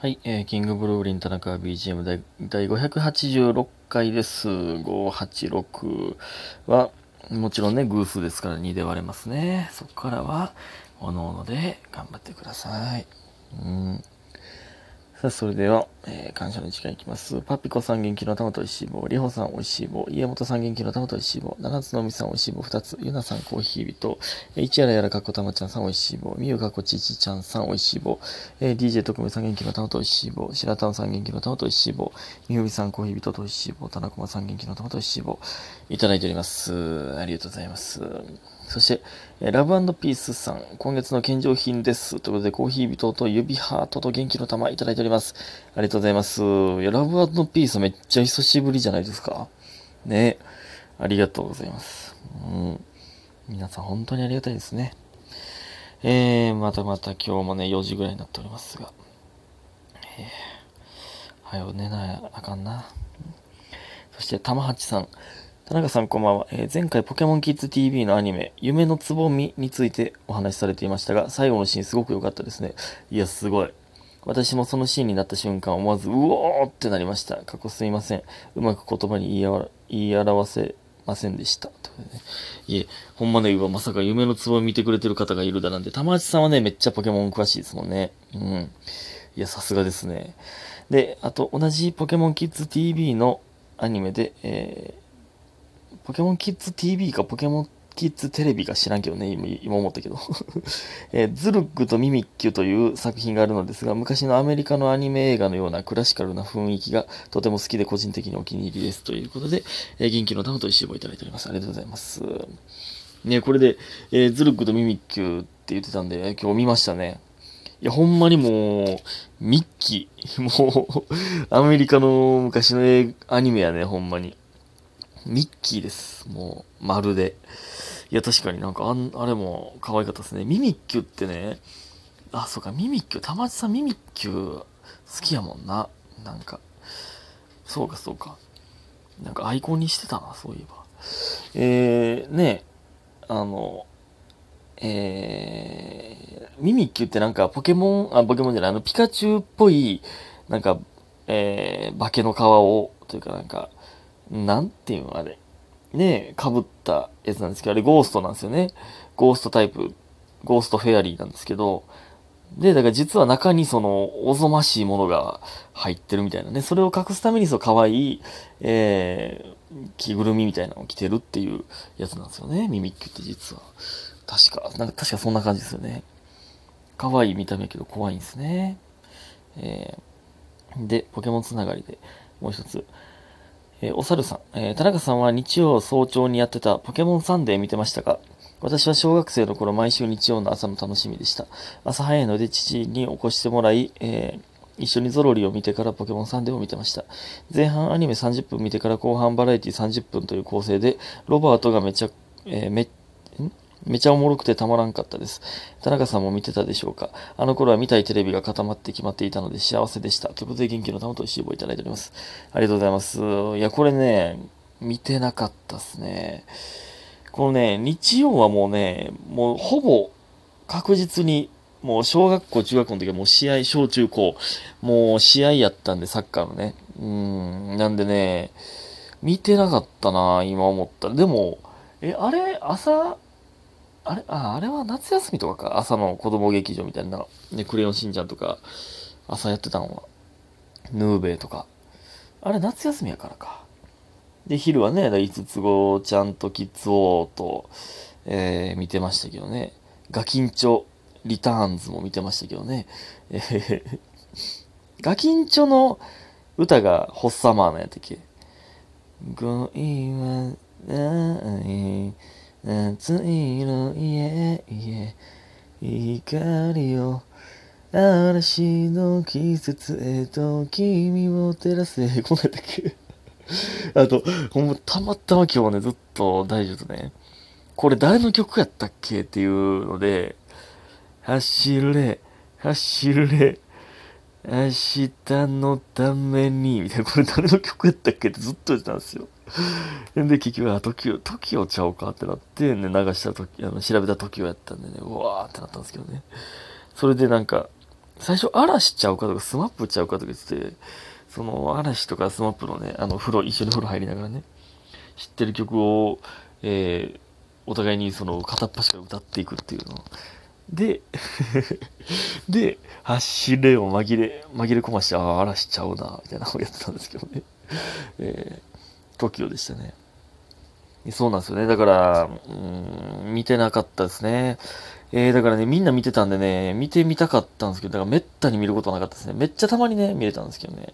はい、えー、キングブルーリン田中 BGM 第586回です。586は、もちろんね、偶数ですから2で割れますね。そこからは、おのおので頑張ってください。うん。さあ、それでは、えー感謝の時間いきます。パピコさん元気の玉と石棒、りほさんおいしい棒、家元さん元気の玉と石棒、七つのみさんおいしい棒2つ、ゆなさんコーヒー人、えー市原やらかっこたまちゃんさんおいしい棒、みゆかこちちちゃんさんおいしい棒、えー DJ 特命さん元気の玉とおいしい棒、白玉さん元気の玉とおいしい棒、みふみさんコーヒー人とおいしい棒、田中さん元気の玉とおいしい棒、いただいております。ありがとうございます。そして、えラブピースさん、今月の献上品です。ということで、コーヒー人と指ハートと元気の玉いただいております。ありがとうございます。いや、ラブピースめっちゃ久しぶりじゃないですか。ねありがとうございます。うん。皆さん本当にありがたいですね。えー、またまた今日もね、4時ぐらいになっておりますが。えー、はよ寝なあかんな。そして、玉八さん。田中さんこんばんは、えー前回ポケモンキッズ TV のアニメ、夢のつぼみについてお話しされていましたが、最後のシーンすごく良かったですね。いや、すごい。私もそのシーンになった瞬間、思わず、うおーってなりました。過去すいません。うまく言葉に言い表せませんでした。というねいえ、ほんまね、まさか夢のつぼみ見てくれてる方がいるだなんて、玉内さんはね、めっちゃポケモン詳しいですもんね。うん。いや、さすがですね。で、あと、同じポケモンキッズ TV のアニメで、えーポケモンキッズ TV かポケモンキッズテレビか知らんけどね、今今思ったけど。えーズルックとミミッキュという作品があるのですが、昔のアメリカのアニメ映画のようなクラシカルな雰囲気がとても好きで個人的にお気に入りです。ということで、えー元気の玉と石棒いただいております。ありがとうございます。ね、これで、えーズルックとミミッキュって言ってたんで、今日見ましたね。いや、ほんまにもう、ミッキー。もう、アメリカの昔のアニメやね、ほんまに。ミッキーです。もう、まるで。いや、確かになんかあん、あれも可愛かったですね。ミミッキュってね、あ、そうか、ミミッキュ、たまちさんミミッキュ好きやもんな。なんか、そうか、そうか。なんかアイコンにしてたな、そういえば。えー、ねあの、えー、ミミッキュってなんかポケモン、あ、ポケモンじゃない、あの、ピカチュウっぽい、なんか、えー、化けの皮を、というかなんか、なんていうのあれ。ねえ、被ったやつなんですけど、あれゴーストなんですよね。ゴーストタイプ、ゴーストフェアリーなんですけど、で、だから実は中にその、おぞましいものが入ってるみたいなね。それを隠すためにそう、可愛い、えー、着ぐるみみたいなのを着てるっていうやつなんですよね。ミミッキュって実は。確か、なんか確かそんな感じですよね。可愛い見た目けど怖いんですね。えー、で、ポケモンつながりでもう一つ。えーお猿さん、えー田中さんは日曜早朝にやってたポケモンサンデー見てましたか？私は小学生の頃毎週日曜の朝の楽しみでした。朝早いので父に起こしてもらい、えー一緒にゾロリを見てからポケモンサンデーを見てました。前半アニメ30分見てから後半バラエティ30分という構成で、ロバートがめちゃ、えーめ、ん？めちゃおもろくてたまらんかったです。田中さんも見てたでしょうか？あの頃は見たいテレビが固まって決まっていたので幸せでした。ということで元気の玉と石棒いただいております。ありがとうございます。いや、これね、見てなかったっすね。このね、日曜はもうね、もうほぼ確実に、もう小学校、中学校の時はもう試合、小中高、もう試合やったんで、サッカーのね。うん、なんでね、見てなかったな、今思ったら。でも、え、あれ、朝、あれ、あ、あれは夏休みとかか。朝の子供劇場みたいな。ね、クレヨンしんちゃんとか、朝やってたのは。ヌーベイとか。あれ、夏休みやからか。で、昼はね、だ五つ子ちゃんとキッズ王と、えー見てましたけどね。ガキンチョリターンズも見てましたけどね。えーガキンチョの歌がホッサマーのやったっけ？恋はない夏色家家光を嵐の季節へと君を照らせ。こんなんやっけ。あと、ほん、たまたま今日はね、ずっと大丈夫とね、これ誰の曲やったっけっていうので、走れ、走れ、明日のために、みたいな、これ誰の曲やったっけってずっと言ってたんですよ。で、結局、あ、時を、時をちゃおうかってなって、ね、流した時、あの、調べた時をやったんでね、うわーってなったんですけどね。それでなんか、最初嵐ちゃうかとかスマップちゃうかとか言ってて、その嵐とかスマップのね、あの風呂、一緒に風呂入りながらね、知ってる曲を、えー、お互いにその片っ端から歌っていくっていうの。で、で、走れを紛れ、紛れ込まして、ああ、嵐ちゃうな、みたいなのをやってたんですけどね。えー、TOKIO でしたね。そうなんですよね。だから、うん、見てなかったですね。えー、だからね、みんな見てたんでね、見てみたかったんですけど、だからめったに見ることなかったですね。めっちゃたまにね、見れたんですけどね。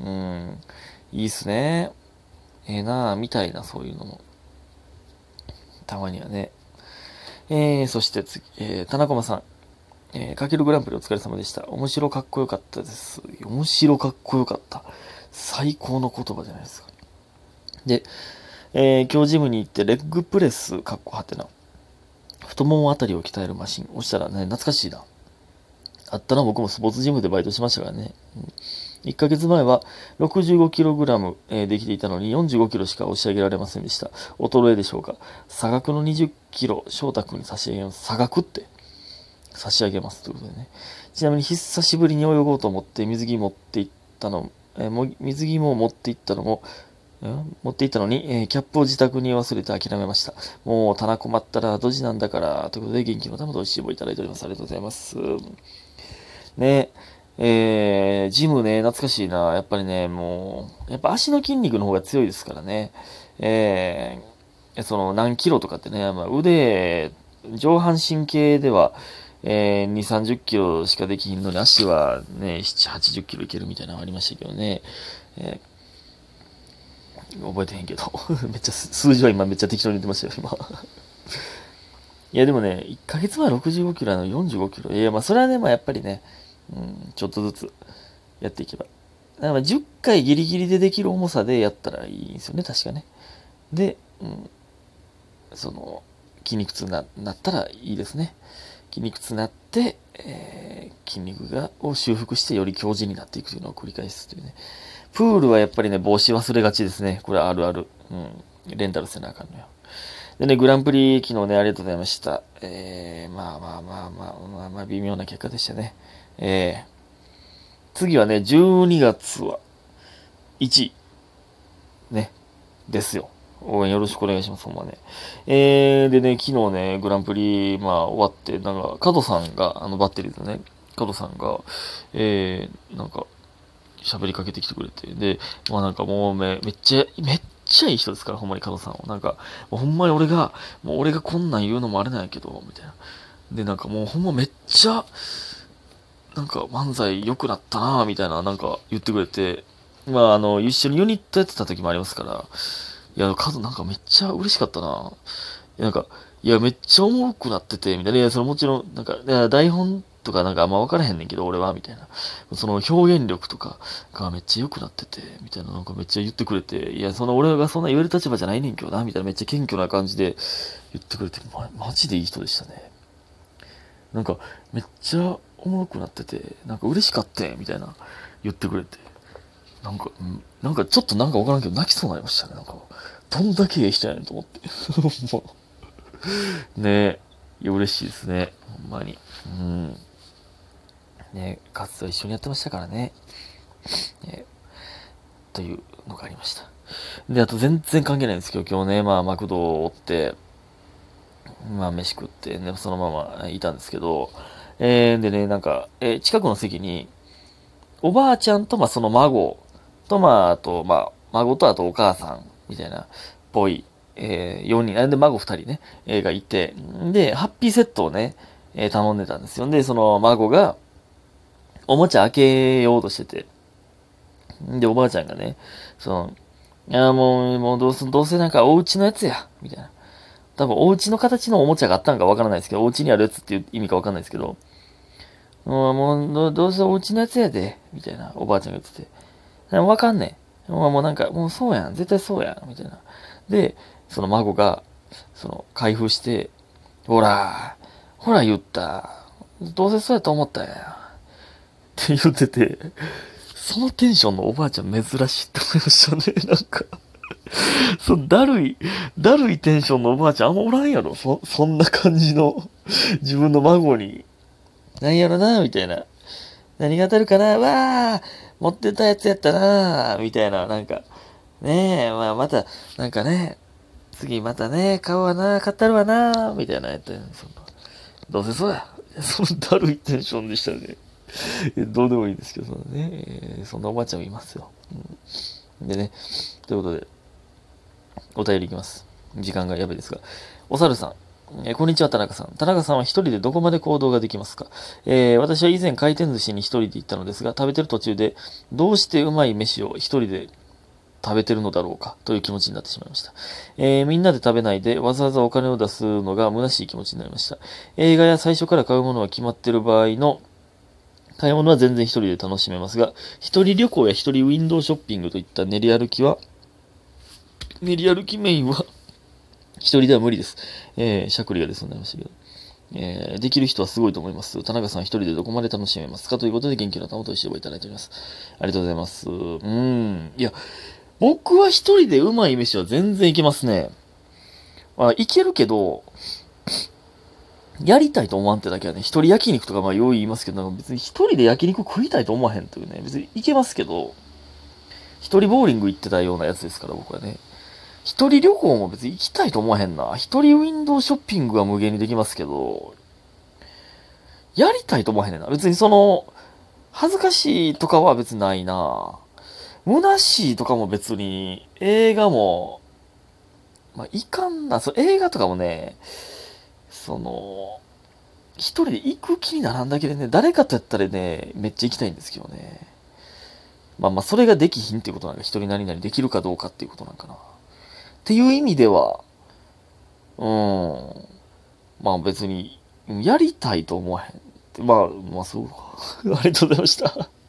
うん、いいっすね。ええー、なぁ、みたいな、そういうのも。たまにはね。えー、そして次、えー、田中さん。えー、かけるグランプリお疲れ様でした。面白かっこよかったです。面白かっこよかった。最高の言葉じゃないですか。で、えー、今日ジムに行ってレッグプレス、かっこはてな。太ももあたりを鍛えるマシン。押したらね、懐かしいな。あったな、僕もスポーツジムでバイトしましたからね。うん1ヶ月前は 65kg、えー、できていたのに 45kg しか押し上げられませんでした。衰えでしょうか。差額の 20kg、翔太君に差し上げます。差額って差し上げます。ということでね。ちなみに久しぶりに泳ごうと思って水着持っていったの、えー、水着も持っていったのも、持っていったのに、えー、キャップを自宅に忘れて諦めました。もう、棚困ったらドジなんだから、ということで元気の玉と美味しい棒いただいております。ありがとうございます。ねえー、ジムね、懐かしいな。やっぱりね、もう、やっぱ足の筋肉の方が強いですからね。えー、その何キロとかってね、まあ、腕、上半身系では、えー、2、30キロしかできひんのに、足はね、7、80キロいけるみたいなのがありましたけどね。えー、覚えてへんけど。めっちゃ、数字は今めっちゃ適当に言ってましたよ、今。いや、でもね、1ヶ月前65キロの45キロ。いや、まあ、それはね、まあ、やっぱりね、うん、ちょっとずつやっていけば。だから10回ギリギリでできる重さでやったらいいんですよね、確かね。で、うん、その、筋肉痛ななったらいいですね。筋肉痛になって、えー、筋肉がを修復してより強靭になっていくというのを繰り返すというね。プールはやっぱりね、帽子忘れがちですね。これあるある。うん。レンタルせなあかんのよ。でね、グランプリ昨日ね、ありがとうございました。えー、まあまあまあまあ、まあまあ、微妙な結果でしたね。えー、次はね、12月は1位。ね。ですよ。応援よろしくお願いします、ほんまね。えー、でね、昨日ね、グランプリ、まあ、終わって、なんか、加藤さんが、あの、バッテリーでね、加藤さんが、えー、なんか、喋りかけてきてくれて、で、まあなんかもうめ、めっちゃ、めっちゃいい人ですから、ほんまに加藤さんは。なんか、もうほんまに俺が、もう俺がこんなん言うのもあれなんやけど、みたいな。で、なんかもうほんまめっちゃ、なんか漫才良くなったなみたいな、なんか言ってくれて、まあ、あの、一緒にユニットやってた時もありますから、いや、カズなんかめっちゃ嬉しかったな。なんか、いや、めっちゃおもろくなってて、みたいな。いや、そのもちろん、なんか、台本とかなんかあんま分からへんねんけど、俺は、みたいな。その表現力とかがめっちゃ良くなってて、みたいな、なんかめっちゃ言ってくれて、いや、その俺がそんな言える立場じゃないねんけどな、みたいな、めっちゃ謙虚な感じで言ってくれて、ま、マジでいい人でしたね。なんか、めっちゃおもろくなってて、なんか嬉しかったみたいな言ってくれて、なんか、なんかちょっとなんかわからんけど泣きそうになりましたね。なんか、どんだけええ人やねんと思って。ねえ、いや、嬉しいですね。ほんまに。うん。ね活動一緒にやってましたからね。ねというのがありました。で、あと全然関係ないんですけど、今日ね、まあ、マクドを追って、まあ、飯食って、ね、そのままいたんですけど、えー、でね、なんか、えー、近くの席に、おばあちゃんと、まあ、その孫と、まあ、あと、まあ、孫とあとお母さん、みたいな、ぽい、えー、4人、で、孫2人ね、えー、がいて、で、ハッピーセットをね、えー、頼んでたんですよ。で、その孫が、おもちゃ開けようとしてて、で、おばあちゃんがね、その、いや、もう、もうどうせ、どうせなんかお家のやつや、みたいな。多分お家の形のおもちゃがあったんかわからないですけど、お家にあるやつっていう意味かわかんないですけど、もう、もうどうせお家のやつやで、みたいな、おばあちゃんが言ってて。わかんねん。もうなんか、もうそうやん、絶対そうやん、みたいな。で、その孫が、その、開封して、ほら、ほら言った。どうせそうやと思ったやん。って言ってて、そのテンションのおばあちゃん珍しいって思いましたね、なんかそだるい、だるいテンションのおばあちゃんあんまおらんやろそ、そんな感じの自分の孫に。なんやろな、みたいな。何が当たるかなわあ持ってたやつやったなみたいな、なんか、ねえ、まあまた、なんかね、次またね、買うわな、買ったるわな、みたいなやったそん。どうせそうや。そのだるいテンションでしたね。どうでもいいですけど、ね、そんなおばあちゃんもいますよ。うん、でね、ということで、お便りいきます。時間がやべですが。お猿さん。えー、こんにちは、田中さん。田中さんは一人でどこまで行動ができますか、えー、私は以前回転寿司に一人で行ったのですが、食べてる途中で、どうしてうまい飯を一人で食べてるのだろうか？という気持ちになってしまいました。えー、みんなで食べないでわざわざお金を出すのが虚しい気持ちになりました。映画や最初から買うものは決まってる場合の買い物は全然一人で楽しめますが、一人旅行や一人ウィンドウショッピングといった練り歩きは、練り歩きメインは 一人では無理です。えー、しゃくりが出そうになりましたけど。えー、できる人はすごいと思います。田中さん一人でどこまで楽しめますか？ということで元気の玉と一緒をいただいております。ありがとうございます。うん。いや、僕は一人でうまい飯は全然いけますね。あ、いけるけど、やりたいと思わんってだけはね、一人焼肉とかまあよう言いますけど、なんか別に一人で焼肉食いたいと思わへんというね、別にいけますけど、一人ボーリング行ってたようなやつですから、僕はね。一人旅行も別に行きたいと思わへんな。一人ウィンドウショッピングは無限にできますけど、やりたいと思わへんねんな。別にその、恥ずかしいとかは別にないな。虚しいとかも別に、映画も、まあ、いかんな、そ映画とかもね、その、一人で行く気にならんだけでね、誰かとやったらね、めっちゃ行きたいんですけどね。まあまあ、それができひんっていうことなんか、一人何々できるかどうかっていうことなんかな。っていう意味では、うん、まあ別に、やりたいと思わへん。まあ、まあそうか。ありがとうございました。